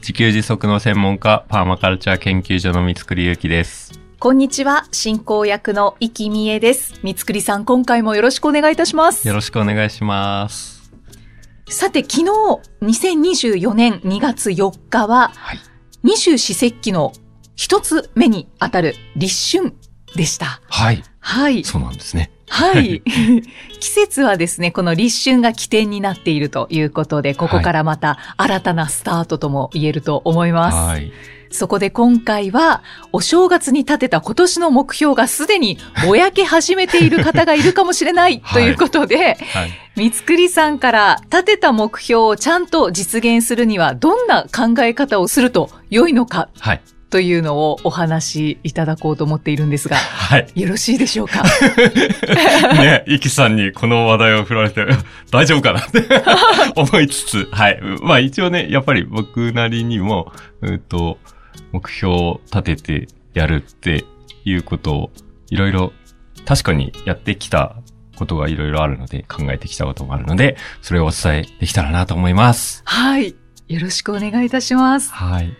自給自足の専門家、パーマカルチャー研究所の三つくりゆうきです。こんにちは、進行役の生きみえです。三つくりさん、今回もよろしくお願いいたしますよ。ろしくお願いします。さて、昨日、2024年2月4日は、はい二十四節気の一つ目にあたる立春でした。はい。はい。そうなんですね。はい。季節はですね、この立春が起点になっているということで、ここからまた新たなスタートとも言えると思います。はい。そこで今回は、お正月に立てた今年の目標がすでに ぼやけ始めている方がいるかもしれないはいということで、はい。三つくりさんから立てた目標をちゃんと実現するにはどんな考え方をすると良いのかはい。というのをお話しいただこうと思っているんですが、はい。よろしいでしょうか？ね、イキさんにこの話題を振られて、大丈夫かな？っ て思いつつ、はい。まあ一応ね、やっぱり僕なりにも、うんと、目標を立ててやるっていうことを、いろいろ、確かにやってきたことがいろいろあるので、考えてきたこともあるので、それをお伝えできたらなと思います。はい。よろしくお願いいたします。はい。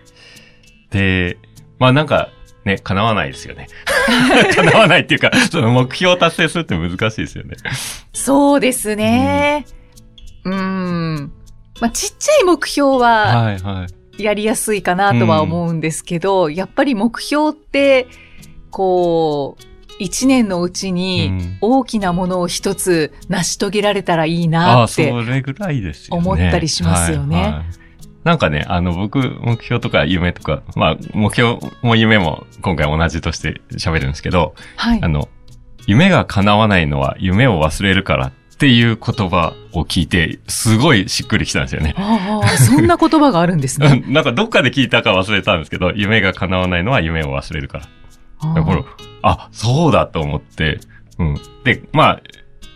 で、まあなんか、ね、叶わないですよね。叶わないっていうか、その目標を達成するって難しいですよね。そうですね。うーん。まあ、ちっちゃい目標ははいはい。やりやすいかなとは思うんですけど、やっぱり目標って、こう、一年のうちにうん大きなものを一つ成し遂げられたらいいなって。れぐらいですよね。思ったりしますよねはいはいなんかね、あの、僕、目標とか夢とか、まあ、目標も夢も今回同じとして喋るんですけど、はいあ。の、夢が叶わないのは夢を忘れるからっていう言葉を聞いて、すごいしっくりきたんですよね。ああ、そんな言葉があるんですね。なんかどっかで聞いたか忘れたんですけど、夢が叶わないのは夢を忘れるから。あだから、あ、そうだと思って、うん。で、まあ、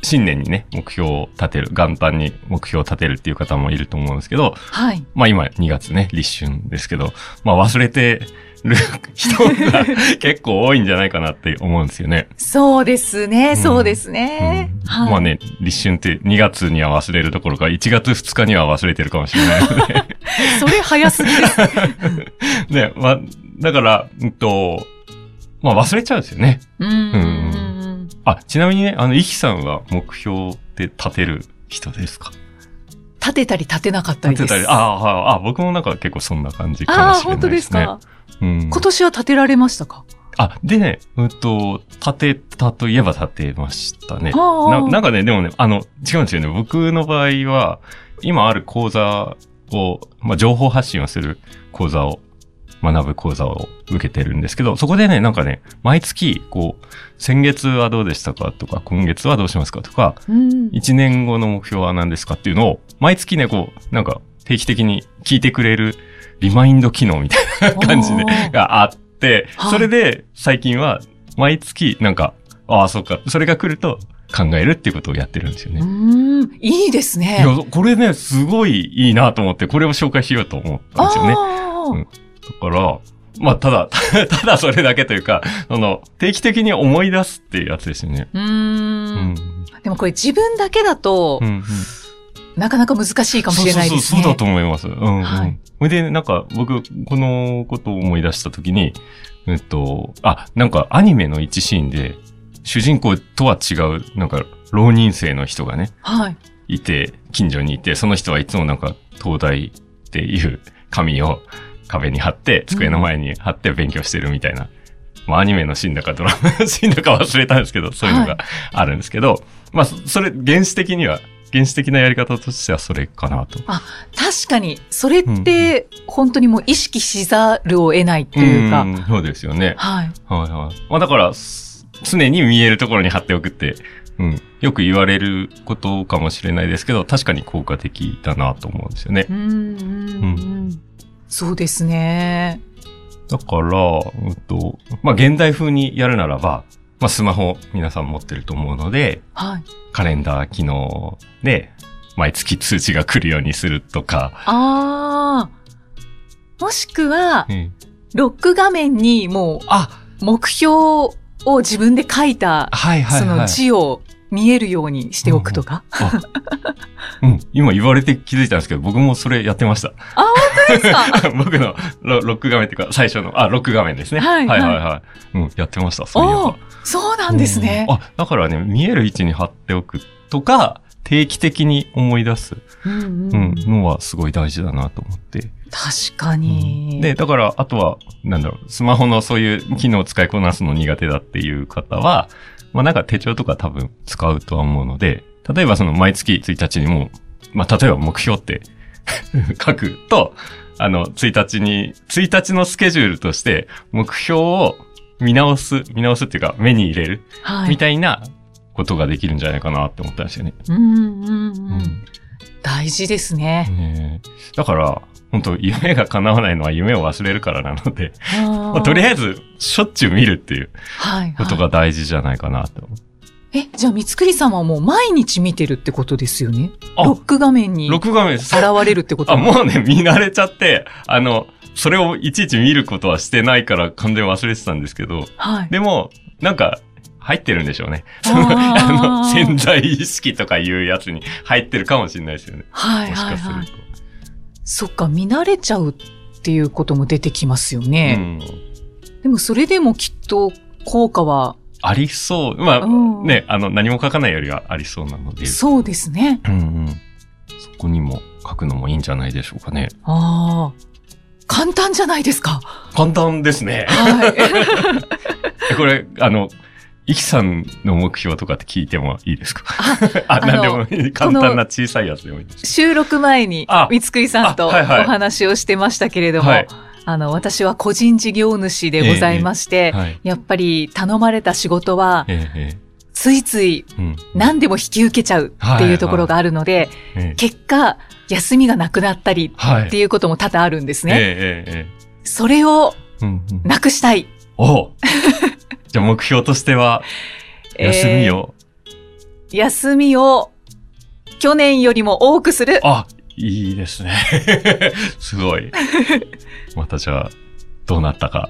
新年にね、目標を立てる、元旦に目標を立てるっていう方もいると思うんですけど、はい。まあ今2月ね、立春ですけど、まあ忘れてる人が 結構多いんじゃないかなって思うんですよね。そうですね、んそうですね。うんはいまあね、立春って2月には忘れるどころか1月2日には忘れてるかもしれないので。それ早すぎです。ね、まあ、だから、うんと、まあ忘れちゃうんですよね。うーん。あ、ちなみにね、あの、イキさんは目標って立てる人ですか？立てたり立てなかったりです。立てたり、ああ、あ僕もなんか結構そんな感じかもああ、しれないでね。ですすか？うん。今年は立てられましたか？あ、でね、うんと、立てたといえば立てましたね。ななんかね、でもね、あの、違うんですよね。僕の場合は、今ある講座を、まあ、情報発信をする講座を、学ぶ講座を受けてるんですけど、そこでね、なんかね、毎月、こう、先月はどうでしたかとか、今月はどうしますかとか、うん。一年後の目標は何ですかっていうのを、毎月ね、こう、なんか、定期的に聞いてくれるリマインド機能みたいな感じでがあって、はいそれで最近は毎月なんか、ああ、そっか、それが来ると考えるっていうことをやってるんですようね。ーん。いいですね。いや、これね、すごいいいなと思って、これを紹介しようと思ったんですよね。うんだから、まあ、ただ、ただそれだけというか、その、定期的に思い出すっていうやつですよね。うー。うんん。でもこれ自分だけだとう、ん、うん。なかなか難しいかもしれないですね。そうそうそう、そうだと思います。うん、うん。はいそれで、なんか、僕、このことを思い出したときに、えっと、あ、なんか、アニメの一シーンで、主人公とは違う、なんか、浪人生の人がね、はい。いて、近所にいて、その人はいつもなんか、東大っていう紙を壁に貼って、机の前に貼って勉強してるみたいな。まあ、アニメのシーンだかドラマの シーンだか忘れたんですけど、そういうのがあるんですけど、まあ、そそれ、原始的には、原始的なやり方としてはそれかなと。確かに、それって、本当にもう意識しざるを得ないっていうか。んそうですよね。はい。はいはい。まあだから、す常に見えるところに貼っておくって、うん。よく言われることかもしれないですけど、確かに効果的だなと思うんですよねう。んうんうんそうですね。だから、うんと、まあ、現代風にやるならば、まあ、スマホ皆さん持ってると思うので、はい。カレンダー機能で、毎月通知が来るようにするとか、ああ。もしくは、うんロック画面にもあ、う目標を自分で書いた、はいはいそのはい。字を見えるようにしておくとか？あうん、今言われて気づいたんですけど、僕もそれやってました。あ、本当ですか？僕のロロック画面っていうか、最初の、あ、ロック画面ですね。はいはいはいはい。うん、やってました、そういえばおー。そうなんですね。うんあ、だからね、見える位置に貼っておくとか、定期的に思い出す、うんうんううんん、のはすごい大事だなと思って。確かに。で、だから、あとは、なんだろう、スマホのそういう機能を使いこなすの苦手だっていう方は、まあなんか手帳とか多分使うとは思うので、例えばその毎月1日にも、まあ例えば目標って 書くと、あの、1日に、1日のスケジュールとして目標を見直す、見直すっていうか目に入れるはい。みたいなことができるんじゃないかなって思ったんですよね。うんうんう。うん大事ですね。ねえだから、本当夢が叶わないのは夢を忘れるからなので、まあ、とりあええず、しょっちゅう見るっていう。ことが大事じゃないかなと思う。え、じゃあ、三つくりさんはもう毎日見てるってことですよね？あロック画面に現録画面です。れるってこと？あ、もうね、見慣れちゃって、あの、それをいちいち見ることはしてないから完全に忘れてたんですけど、はい。でも、なんか、入ってるんでしょうね。その、あの、潜在意識とかいうやつに入ってるかもしれないですよね。はいもしはいはいかすると。。そっか、見慣れちゃうっていうことも出てきますよね。うん。でもそれでもきっと効果は、ありそう。まあ、うんね、あの、何も書かないよりはありそうなので。そうですね。うんうん。そこにも書くのもいいんじゃないでしょうかね。ああ。簡単じゃないですか。簡単ですね。はい。えこれ、あの、イキさんの目標とかって聞いてもいいですか？あ、なんでもいい。簡単な小さいやつでもいいです。収録前にあ、三つくりさんとお話をしてましたけれども、はいあの、私は個人事業主でございまして、はい。やっぱり頼まれた仕事は、えええついつい。何でも引き受けちゃうっていうところがあるので、ええ結果、休みがなくなったりはい。っていうことも多々あるんですね。えええええそれをなくしたい。じゃあ目標としては、休みを、えー休みを去年よりも多くする。あ、いいですね。すごい。またじゃあ、どうなったか、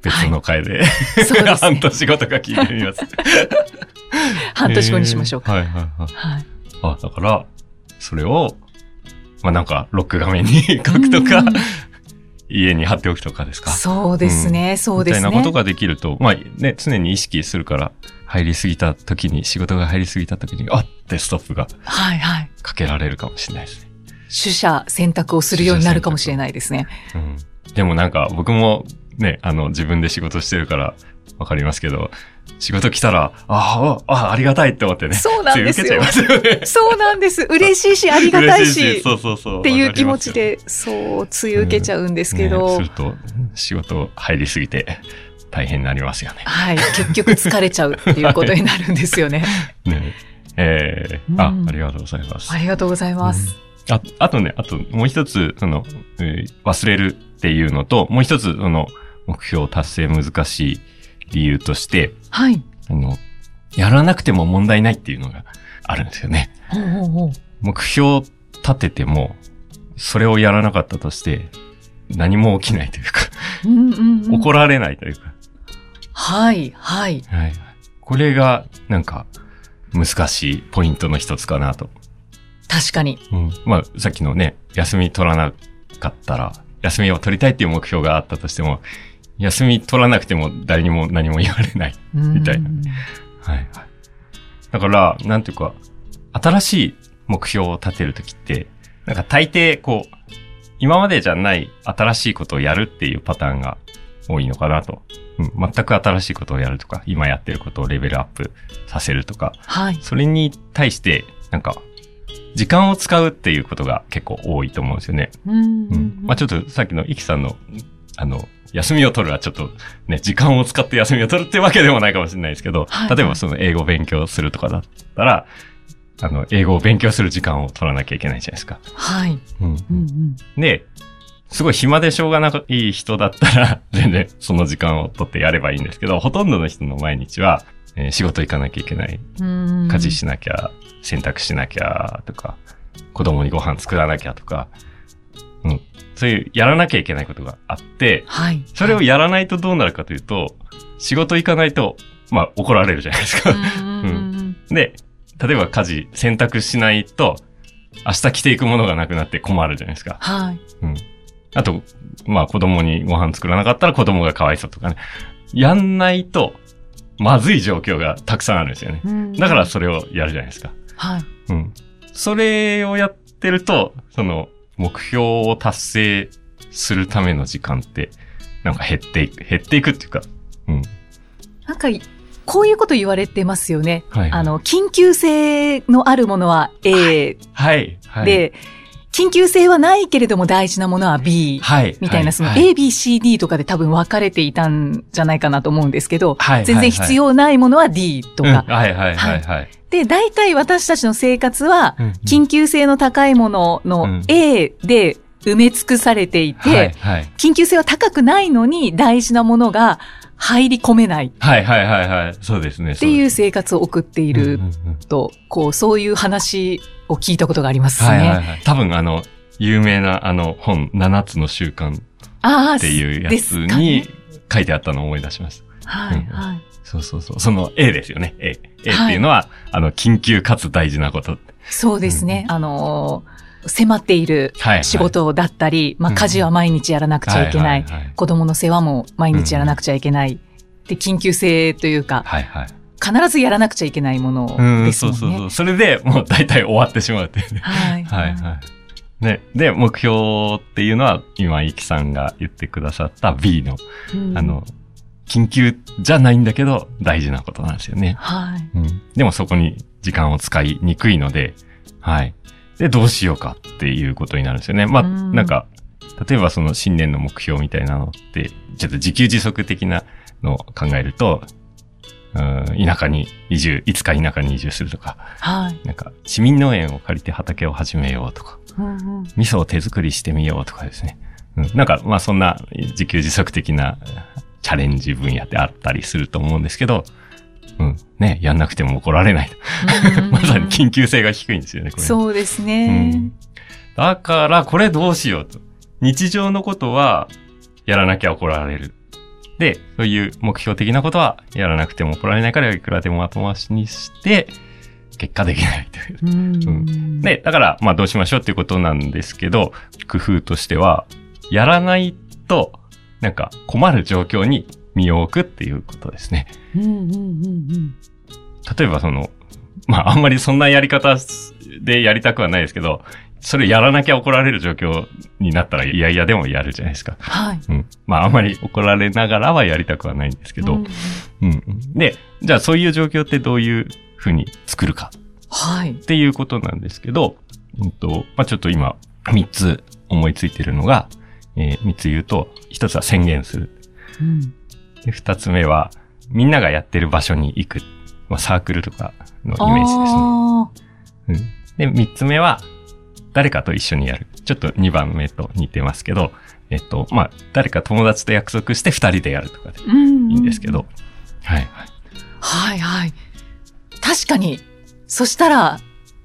別の回で、そうです半ね。年後とか聞いてみます。半年後にしましょうか。えーはいはいはい。はい。あ、だから、それを、まあなんか、ロック画面に書くとかうん、家に貼っておくとかですか？そうですね、そうですね。みたいなことができると、まあね、常に意識するから、入りすぎた時に、仕事が入りすぎた時に、あってストップがはいはい。かけられるかもしれないですね。取捨選択をするようになるかもしれないですね。うん。でもなんか、僕もね、あの、自分で仕事してるから、わかりますけど、仕事来たら、ああ、あありがたいって思ってね。そうなんですよよね。そうなんです。嬉しいし、ありがたい嬉し。そうそうそう。っていう気持ちで、そう、つい受けちゃうんですけねど、すると、仕事入りすぎて大変になりますよね。はい、結局疲れちゃうっていうことになるんですよね。ねえーあう、んありがとうございます。ありがとうございます。ああとね、あともう一つ、その、えー忘れるっていうのと、もう一つ、その、目標達成難しい理由として、はい。あの、やらなくても問題ないっていうのがあるんですよね。ほうほうほう目標立てても、それをやらなかったとして、何も起きないというか、うんうんうん怒られないというか、はい、はい。はい。これが、なんか、難しいポイントの一つかなと。確かに。うん。まあ、さっきのね、休み取らなかったら、休みを取りたいっていう目標があったとしても、休み取らなくても誰にも何も言われない。みたいなうんはいはい。だから、なんていうか、新しい目標を立てるときって、なんか大抵、こう、今までじゃない新しいことをやるっていうパターンが多いのかなと。うん、全く新しいことをやるとか、今やってることをレベルアップさせるとか、はい。それに対して、なんか、時間を使うっていうことが結構多いと思うんですよね。うんうん。まあちょっとさっきのイキさんの、あの、休みを取るはちょっとね、時間を使って休みを取るってわけでもないかもしれないですけど、はい例えばその英語を勉強するとかだったら、あの、英語を勉強する時間を取らなきゃいけないじゃないですか。はい。うん。うんうんで、すごい暇でしょうがない人だったら、全然その時間を取ってやればいいんですけど、ほとんどの人の毎日は、えー仕事行かなきゃいけない。うん家事しなきゃ、洗濯しなきゃとか、子供にご飯作らなきゃとか、うん。そういうやらなきゃいけないことがあって、はい。それをやらないとどうなるかというと、仕事行かないと、まあ怒られるじゃないですか。うんで、例えば家事、洗濯しないと、明日着ていくものがなくなって困るじゃないですか。はい。うん。あと、まあ子供にご飯作らなかったら子供がかわいそうとかね。やんないと、まずい状況がたくさんあるんですよね。だからそれをやるじゃないですか。はい。うん。それをやってると、その、目標を達成するための時間って、なんか減っていく、減っていくっていうか、うん。なんか、こういうこと言われてますよね。はい。あの、緊急性のあるものは A はい。はい。、で、緊急性はないけれども大事なものは B はい。みたいな、そのはい A、B、C、D とかで多分分かれていたんじゃないかなと思うんですけど、はい。全然必要ないものは D とうんか。はいはいはいはい。で、大体私たちの生活は、うん緊急性の高いものうのん A で埋め尽くされていて。緊急性は高くないのに大事なものが入り込めないはいはいはいはい。そうですね。っっていう生活を送っていると、こう、そういう話を聞いたことがありますね。はいはいはい。多分あの、有名なあの本、7つの習慣っああ、ていうやつにね書いてあったのを思い出しました。はい、うんはい。そうそうそう。その A ですよね。A。A っていうのは、あの、緊急かつ大事なこと。そうですね。あのー迫っているはい、はい。仕事だったり、まあうん家事は毎日やらなくちゃいけない。はいはい子供の世話も毎日やらなくちゃいけない。で、緊急性というか、はいはい。必ずやらなくちゃいけないものうん、ですもんね。そうそうそう。それでもう大体終わってしまうっていうね。はい。はいはい。ね、で、目標っていうのは、今、イキさんが言ってくださった B の、うんあの、緊急じゃないんだけど、大事なことなんですよね。はい。うん。でもそこに時間を使いにくいので、はい。で、どうしようかっていうことになるんですよね。まあ、うんなんか、例えばその新年の目標みたいなのって、ちょっと自給自足的なのを考えると、うん、田舎に移住、いつか田舎に移住するとか、はい。なんか、市民農園を借りて畑を始めようとか、うんうん味噌を手作りしてみようとかですね。うん、なんか、まあそんな自給自足的なチャレンジ分野ってあったりすると思うんですけど、うん、ね、やんなくても怒られないと。まさに緊急性が低いんですよね、これ。そうですうねん。だから、これどうしようと。日常のことは、やらなきゃ怒られる。で、そういう目標的なことは、やらなくても怒られないから、いくらでも後回しにして、結果できないという。うんで、だから、まあどうしましょうっていうことなんですけど、工夫としては、やらないと、なんか困る状況に身を置くっていうことですね。例えばその、まああんまりそんなやり方でやりたくはないですけど、それやらなきゃ怒られる状況になったら、いやいやでもやるじゃないですか。はい。うん。まああんまり怒られながらはやりたくはないんですけど、うんうん。で、じゃあそういう状況ってどういうふうに作るかはい。っていうことなんですけど、うんと、まあ、ちょっと今、三つ思いついてるのが、えー三つ言うと、一つは宣言する。うんで二つ目は、みんながやってる場所に行く。まあ、サークルとかのイメージですね。あうん。で、三つ目は、誰かと一緒にやる。ちょっと二番目と似てますけど、えっと、まあ、誰か友達と約束して二人でやるとかでいいんですけど、はい、はい。はいはい。確かに。そしたら、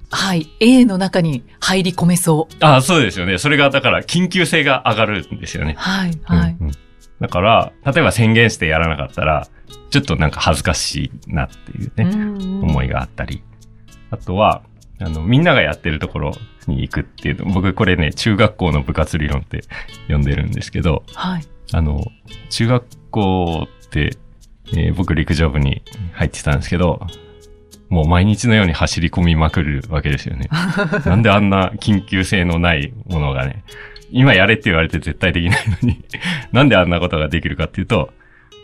はい。A の中に入り込めそう。ああ、そうですよね。それが、だから、緊急性が上がるんですよね。はいはい。うんうんだから、例えば宣言してやらなかったら、ちょっとなんか恥ずかしいなっていうね、思いが。があったり。あとは、あの、みんながやってるところに行くっていうの、僕これね、中学校の部活理論って呼んでるんですけど、はい。あの、中学校って、えー僕陸上部に入ってたんですけど、もう毎日のように走り込みまくるわけですよね。なんであんな緊急性のないものがね、今やれって言われて絶対できないのに、なんであんなことができるかっていうと、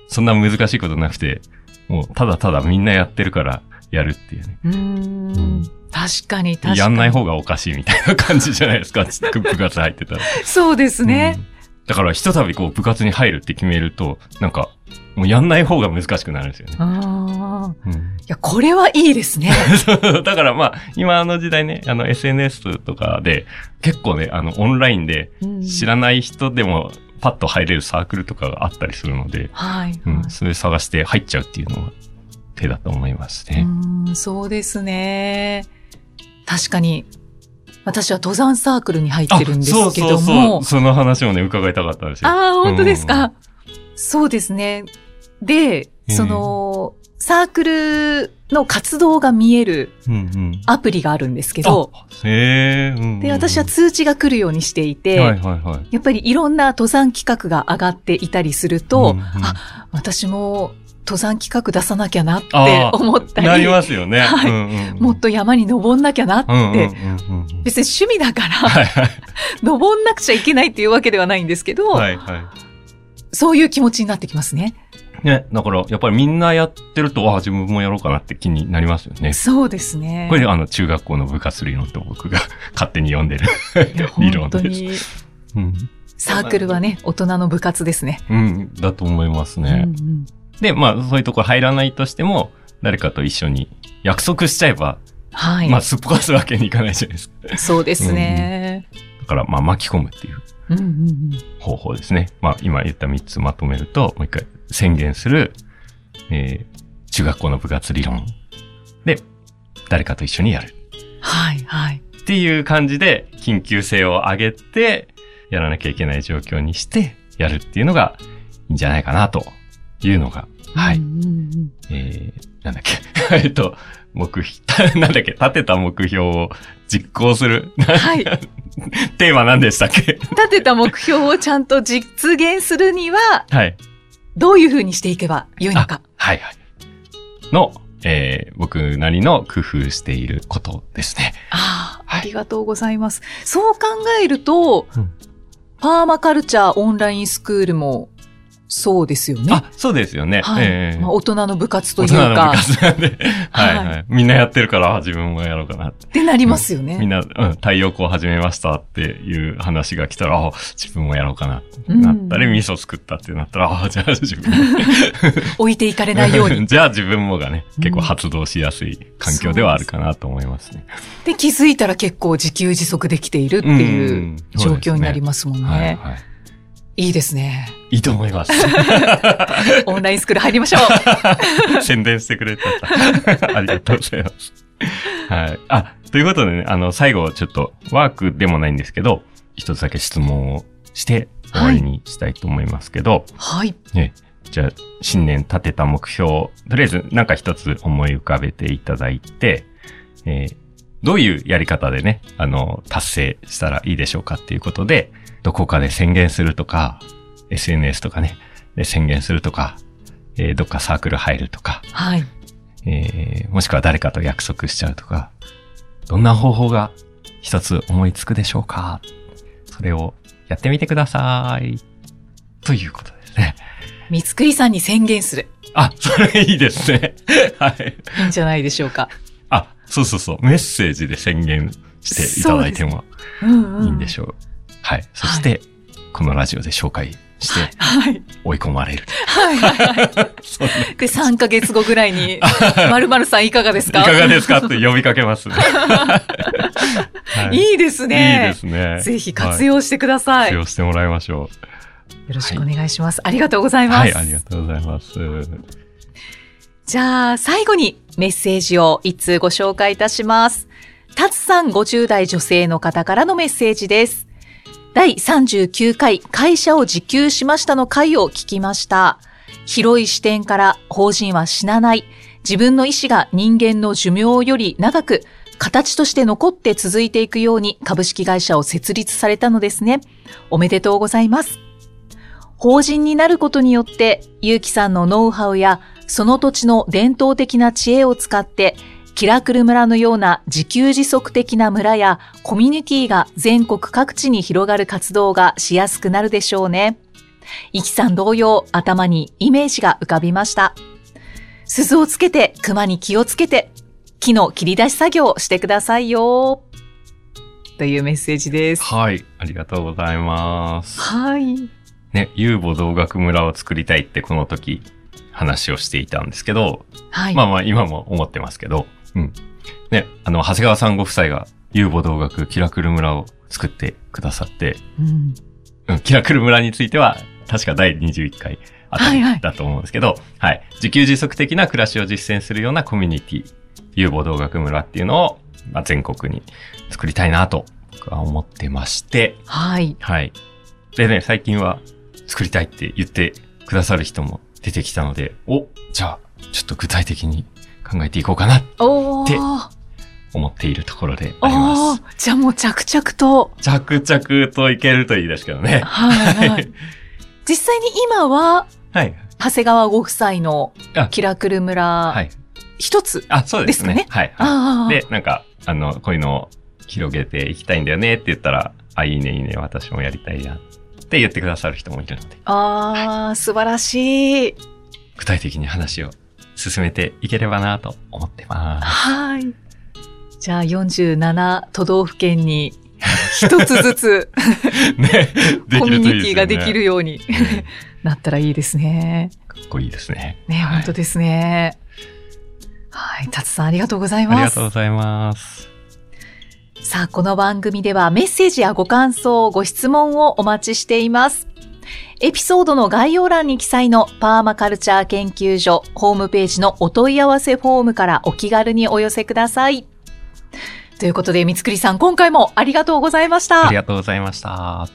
そんな難しいことなくて、もうただただみんなやってるからやるっていうね。うーん。確かに確かに。やんない方がおかしいみたいな感じじゃないですか、部活入ってたら。そうですね。うんだから、ひとたびこう部活に入るって決めると、なんか、もうやんない方が難しくなるんですよね。ああ。うんいや、これはいいですね。だからまあ、今の時代ね、あの SNS とかで、結構ね、あの、オンラインで知らない人でも、パッと入れるサークルとかがあったりするので、はい。うん、それ探して入っちゃうっていうのが手だと思いますね。うん、そうですね。確かに、私は登山サークルに入ってるんですけども。そうそう。その話をね、伺いたかったんですよ。ああ、本当ですか、うんそうですね。で、うんその、サークルの活動が見えるうんうん。アプリがあるんですけど、あへえ、うんうんで、私は通知が来るようにしていて、はいはいはい。やっぱりいろんな登山企画が上がっていたりすると、うんうんあ、私も登山企画出さなきゃなって思ったり、なりますよね。はいうんうんうんもっと山に登んなきゃなって、うんうんうんうん別に趣味だから、はいはい。登んなくちゃいけないっていうわけではないんですけど、はいはい。そういう気持ちになってきますね。ね、だから、やっぱりみんなやってると、あ自分もやろうかなって気になりますよね。そうですね。これ、あの、中学校の部活理論と僕が 勝手に読んでる理論です。に、うん。サークルはね、大人の部活ですね。うん、だと思いますね。うんうんで、まあ、そういうとこ入らないとしても、誰かと一緒に約束しちゃえば、はい、まあ、すっぽかすわけにいかないじゃないですか。そうですね。だから、まあ、巻き込むっていううんうんうん方法ですね。まあ、今言った3つまとめると、もう一回宣言する、えー、中学校の部活理論。で、誰かと一緒にやる。はい、はい。っていう感じで、緊急性を上げて、やらなきゃいけない状況にして、やるっていうのがいいんじゃないかな、というのが、はい。うんうんうんえー、なんだっけ。えっと、目標、なんだっけ、立てた目標を実行する。はい。テーマ何でしたっけ立てた目標をちゃんと実現するには、はい。どういうふうにしていけばよいのか。はいはい。の、えー、僕なりの工夫していることですね。ああ、はいありがとうございます。そう考えると、うんパーマカルチャーオンラインスクールもそうですよね。あ、そうですよね。はい、えーまあ、大人の部活という大人の部か、活なんで、はいははい。みんなやってるから、あ自分もやろうかなって。ってなりますよね。みんな、うん、太陽光始めましたっていう話が来たら、あ自分もやろうかなってうんなったり、味噌作ったってなったら、あじゃあ自分も。置いていかれないように。じゃあ自分もがね、結構発動しやすい環境ではあるかなと思いますね。で、気づいたら結構自給自足できているっていう状況になりますもんね。はいはい。いいですね。いいと思います。オンラインスクール入りましょう。宣伝してくれた。ありがとうございます。はい。あ、ということでね、あの、最後、ちょっと、ワークでもないんですけど、一つだけ質問をして、終わりにしたいと思いますけど、はい。ね、じゃあ、新年立てた目標、とりあえず、なんか一つ思い浮かべていただいて、えーどういうやり方でね、あの、達成したらいいでしょうかっていうことで、どこかで宣言するとか、SNS とかね、で宣言するとか、えーどっかサークル入るとか、はい。えーもしくは誰かと約束しちゃうとか、どんな方法が一つ思いつくでしょうか？それをやってみてください。ということですね。三つくりさんに宣言する。あ、それいいですね。はい。いいんじゃないでしょうか。あ、そうそうそう。メッセージで宣言していただいても。いいんでしょう。はい。そして、このラジオで紹介してはい。追い込まれる。はい。はい。そんなで、3ヶ月後ぐらいに、まるまるさんいかがですか？いかがですか？って呼びかけますね。はいいいですいいね。ですね。ぜひ活用してください。活用してもらいましょよろしくお願いします。ありがとうございうます。はい、ありがとうございます。じゃあ、最後にメッセージを一通ご紹介いたします？タツさん50代女性の方からのメッセージです。第39回会社を自給しましたの回を聞きました。広い視点から法人は死なない。自分の意思が人間の寿命より長く、形として残って続いていくように株式会社を設立されたのですね。おめでとうございます。法人になることによって、ゆうきさんのノウハウやその土地の伝統的な知恵を使って、キラクル村のような自給自足的な村やコミュニティが全国各地に広がる活動がしやすくなるでしょうね。イキさん同様、頭にイメージが浮かびました。鈴をつけて、熊に気をつけて、木の切り出し作業をしてくださいよ。というメッセージです。はい、ありがとうございます。はい。ね、遊母同学村を作りたいってこの時話をしていたんですけど、はい。まあまあ今も思ってますけど、うん。ね、あの、長谷川さんご夫妻が遊母同学キラクル村を作ってくださって、うんうん、キラクル村については、確か第21回あたはいはいりだと思うんですけど、はい、自給自足的な暮らしを実践するようなコミュニティ、遊母同学村っていうのを、まあ、全国に作りたいなと、僕は思ってまして、はい。はい。でね、最近は作りたいって言ってくださる人も出てきたので、お、じゃあ、ちょっと具体的に考えていこうかな、おでー。思っているところであります。じゃあもう着々と。着々といけるといいですけどね。はい、はい。実際に今は、はい。長谷川ご夫妻のあキラクルは村、い。一つ。あ、そうですね。はい。はい。で、なんか、あの、こういうのを広げていきたいんだよねって言ったら、あ、いいね、いいね、私もやりたいなって言ってくださる人もいるので、ああ、素晴らしい。具体的に話を進めていければなと思ってまはい。じゃあ47都道府県に一つずつす。ね、でコミュ。ニティができるようにうんなったらいいですね。かっこいいですね。ね、はい本当ですね。はい、達さんありがとうございありますがとうご。ざいます。さあ、この番組ではメッセージやご感想、ご質問をお待ちしています。エピソードの概要欄に記載のパーマカルチャー研究所ホームページのお問い合わせフォームからお気軽にお寄せください。ということで、三つくりさん、今回もありがとうございましたあり。がとうございました。